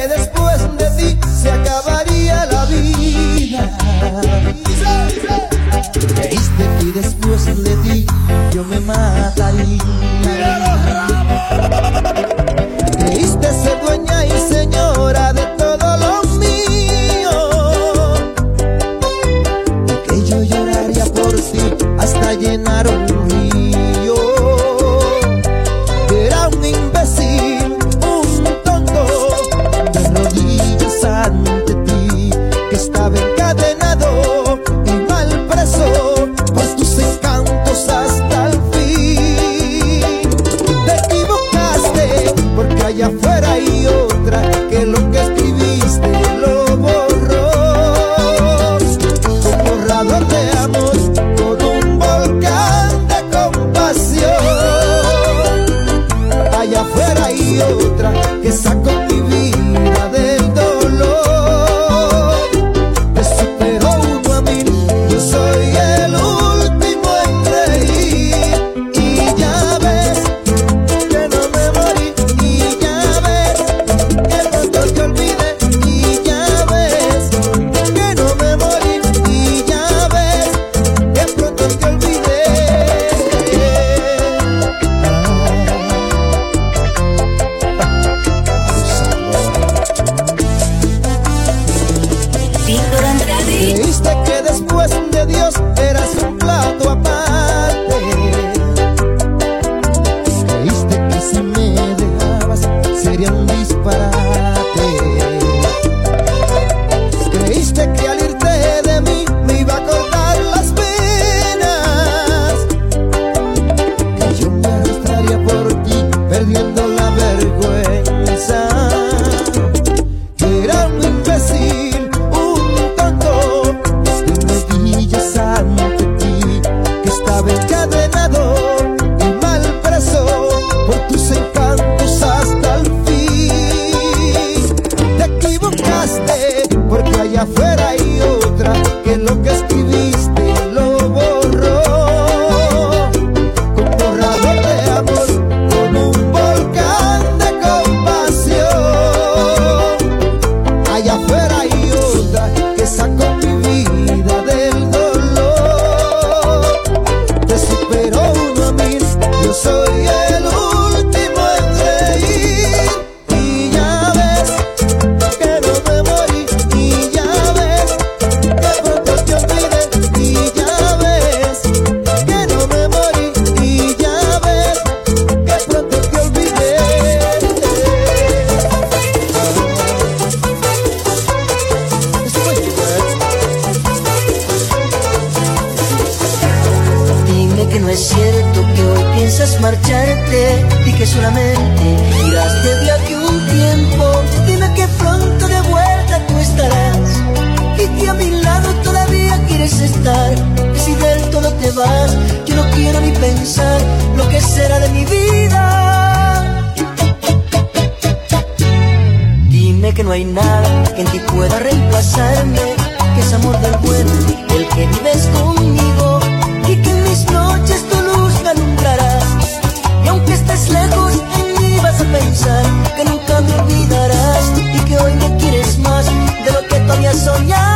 que después de ti se acabaría la vida. Creíste que después de ti yo me mataría. pudiera ni pensar lo que será de mi vida. Dime que no hay nada que en ti pueda reemplazarme, que es amor del bueno, el que vives conmigo y que en mis noches tu luz me alumbrarás. Y aunque estés lejos, en mí vas a pensar que nunca me olvidarás y que hoy me quieres más de lo que todavía soñaba.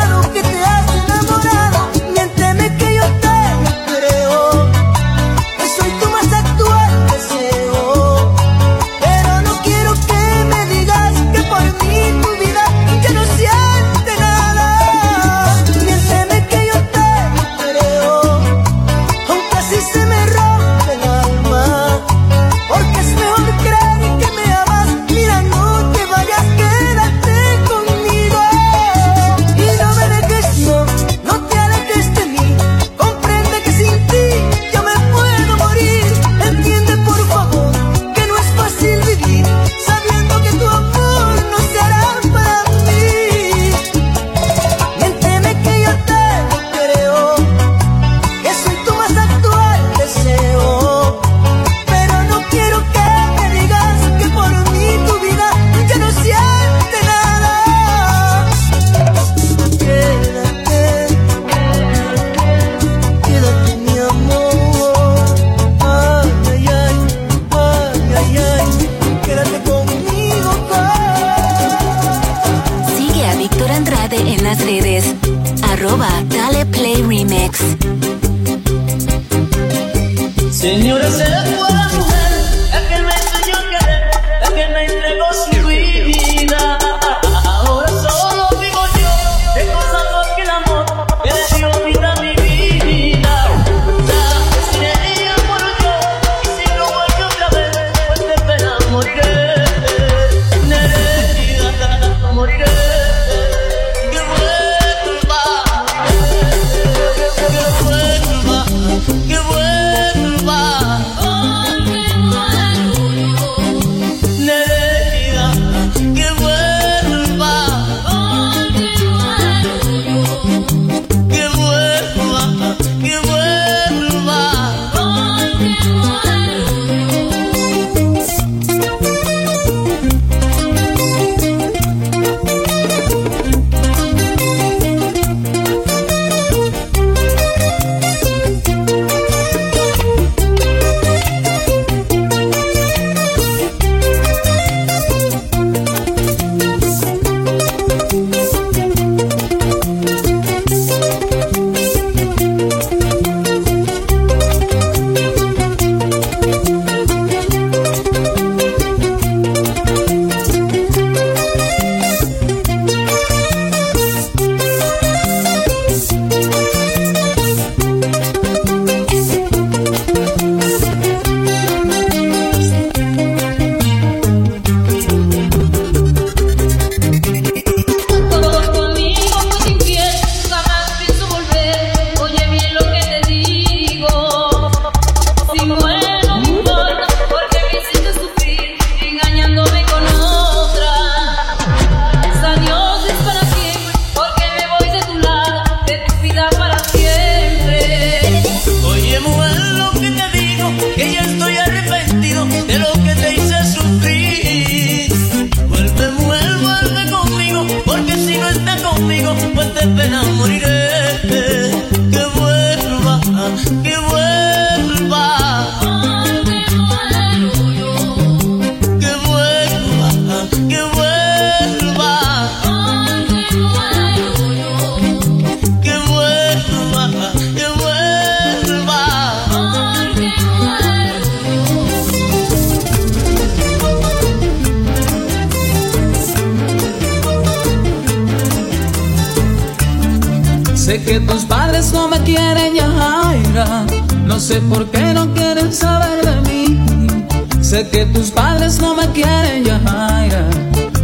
que tus padres no me quieren, ya.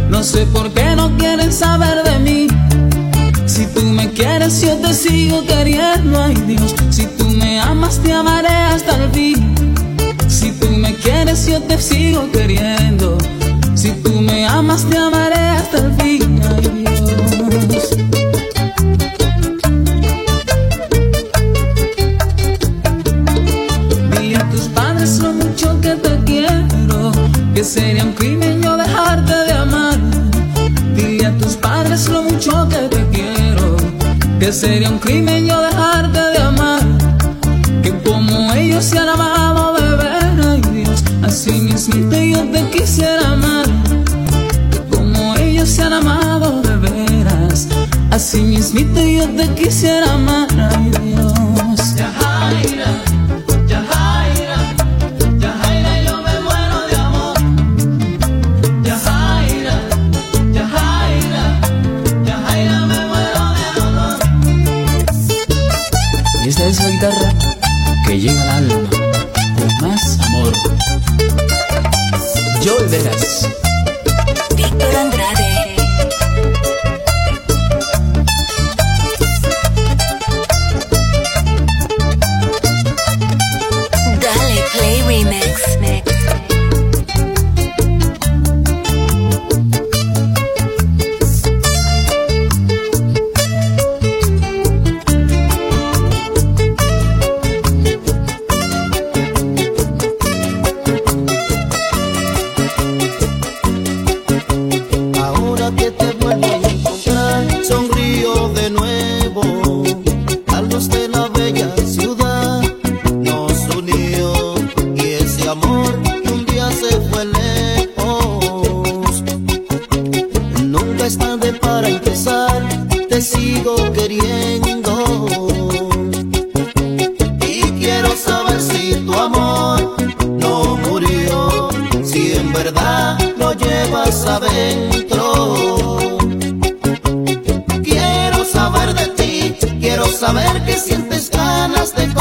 No sé por qué no quieren saber de mí. Si tú me quieres, yo te sigo queriendo, ay Dios. Si tú me amas, te amaré hasta el fin. Si tú me quieres, yo te sigo queriendo. Si tú me amas, te amaré hasta el fin. Ay, que sería un crimen yo dejarte de amar. Dile a tus padres lo mucho que te quiero, que sería un crimen yo dejarte de amar. Que como ellos se han amado, bebé, ay Dios, así mismito yo te quisiera amar. Que como ellos se han amado, de veras, así mismito yo te quisiera amar, ay Dios. Joel Veras.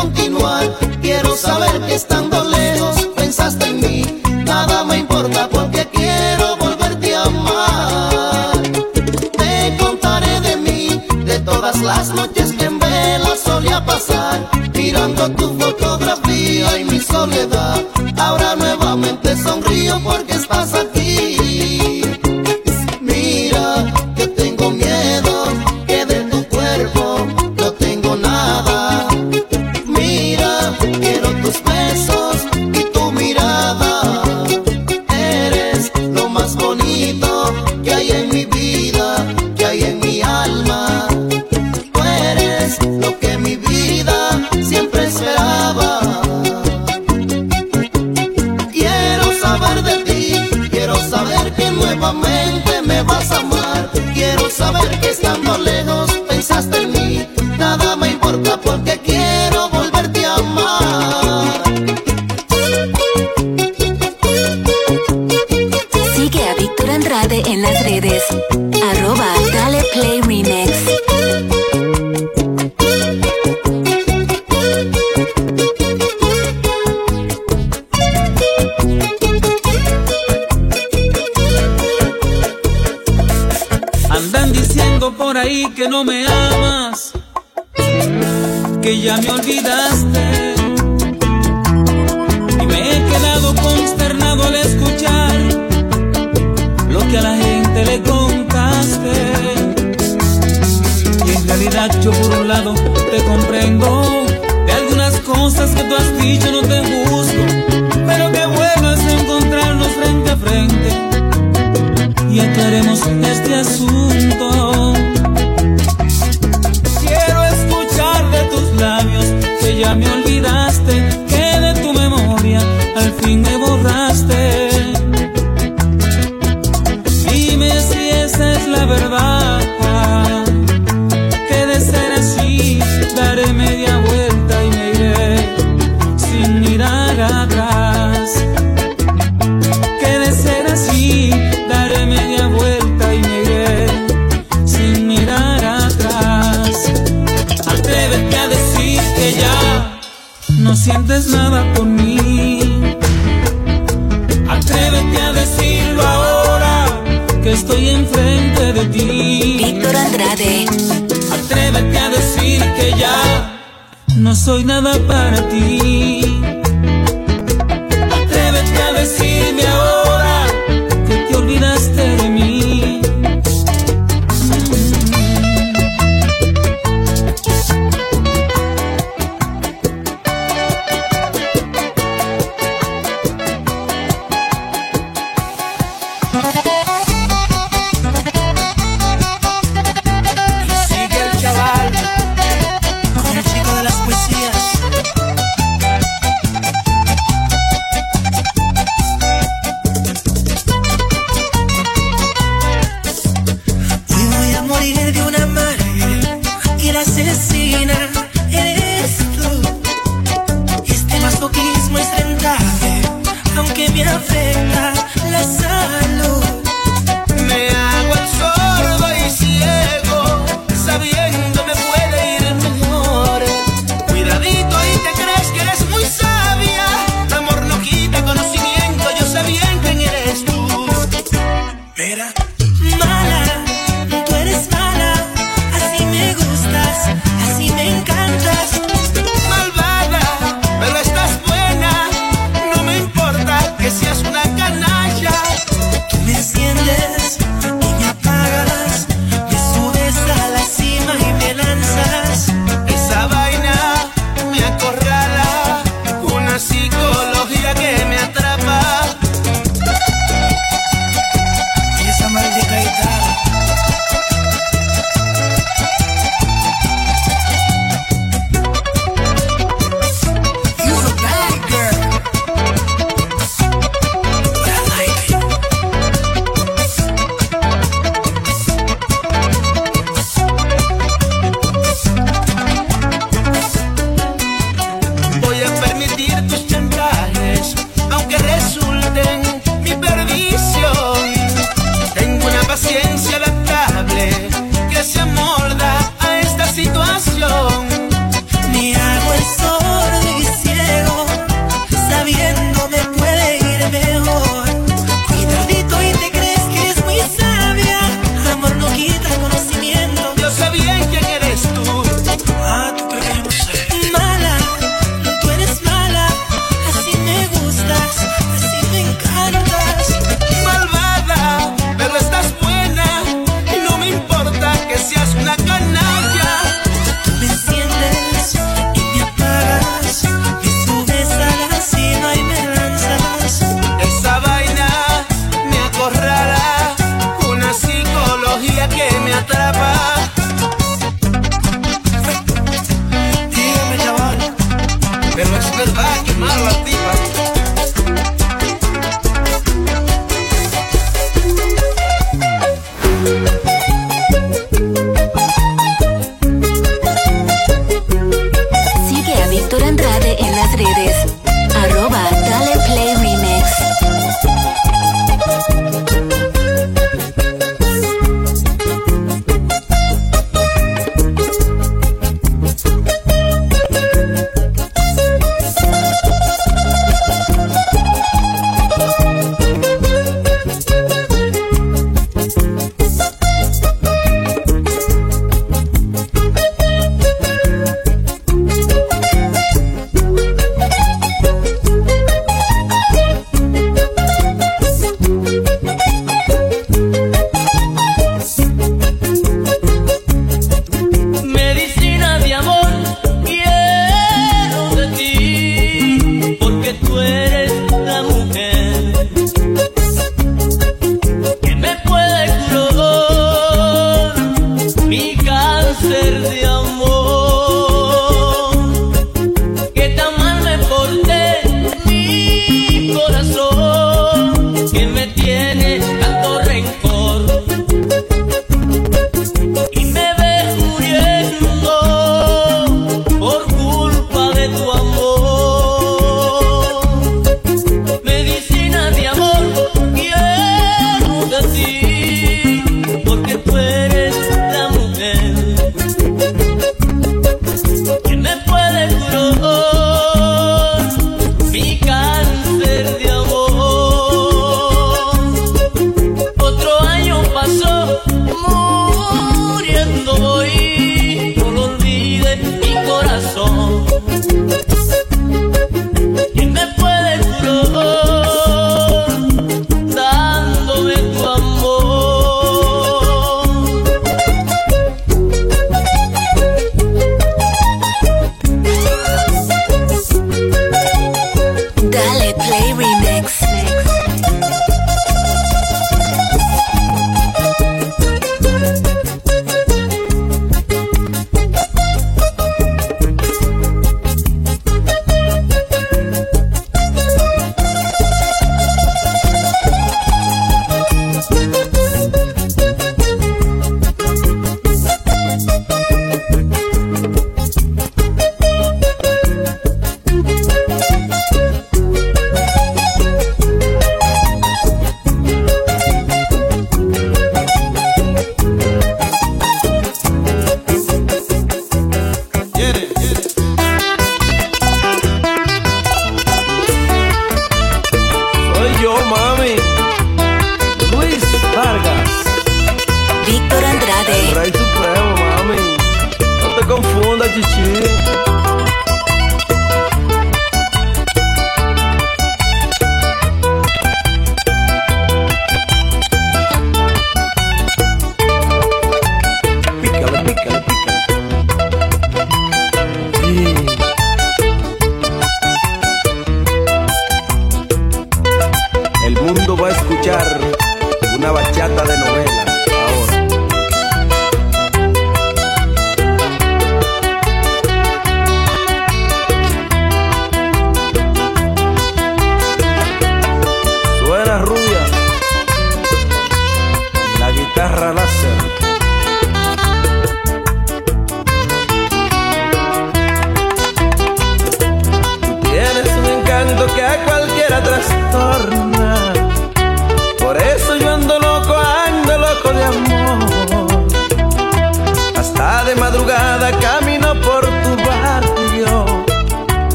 continuar. Quiero saber que estando lejos pensaste en mí. Nada me importa porque quiero volverte a amar. Te contaré de mí, de todas las noches que en vela solía pasar, mirando tu fotografía.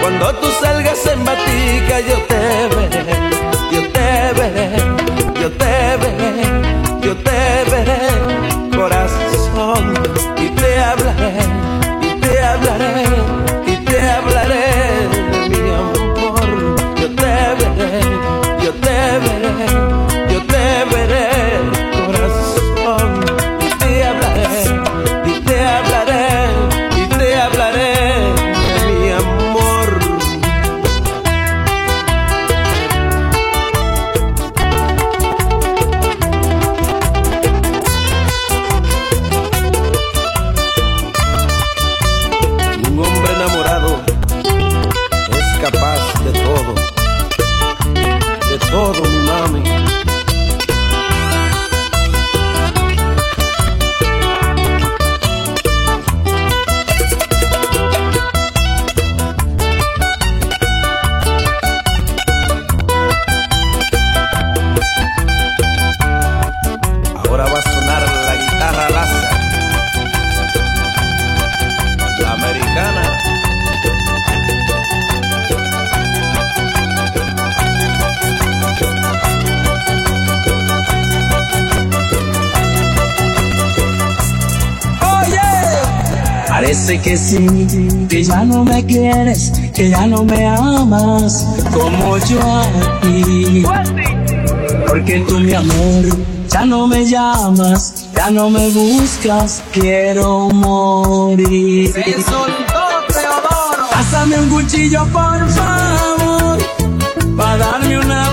Cuando tú salgas en batica yo te veré. Que ya no me amas como yo a ti. Porque tú, mi amor, ya no me llamas, ya no me buscas, quiero morir. Pásame un cuchillo, por favor, para darme una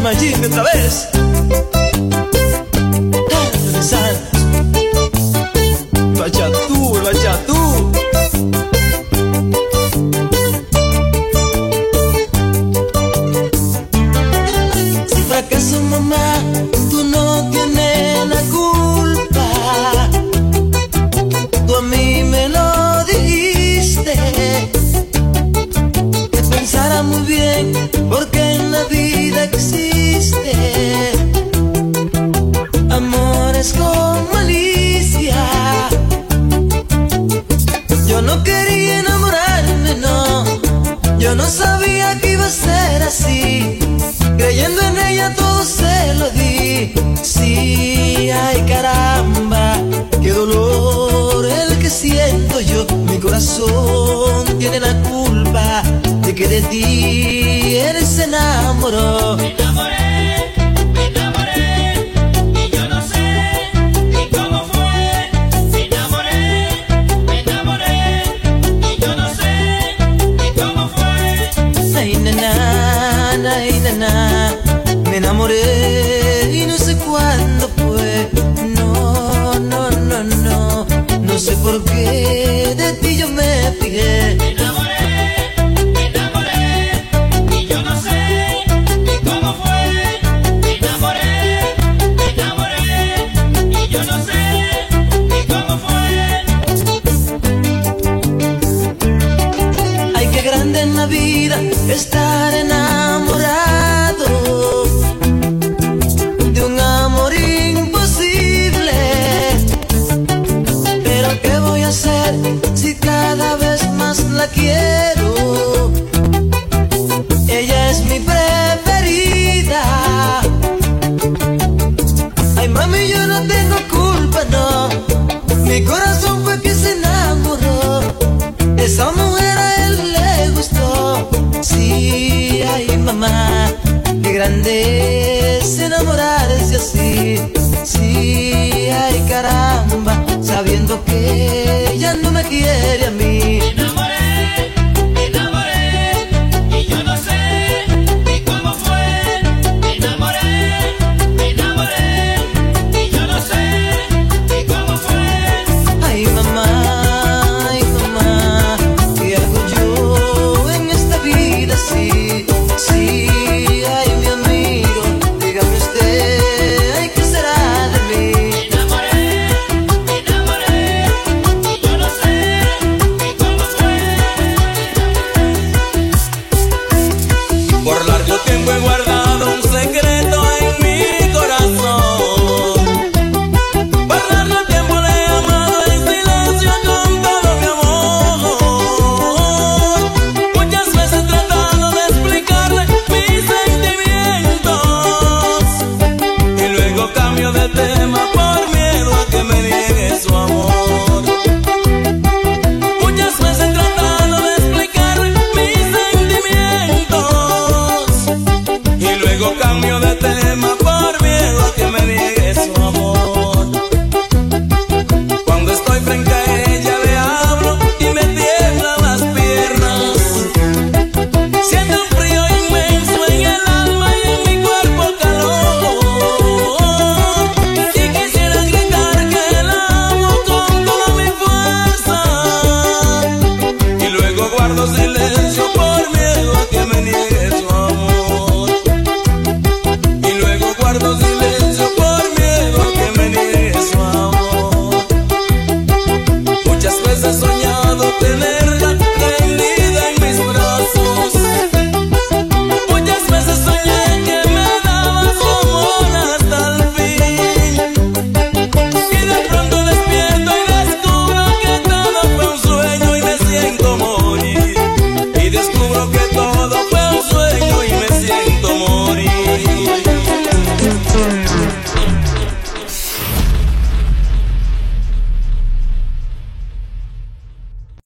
desmayé otra vez. De que de ti eres se enamoró. me enamoré y no sé cuándo fue. No, no, no, no, no sé por qué mamá, Luego cambio de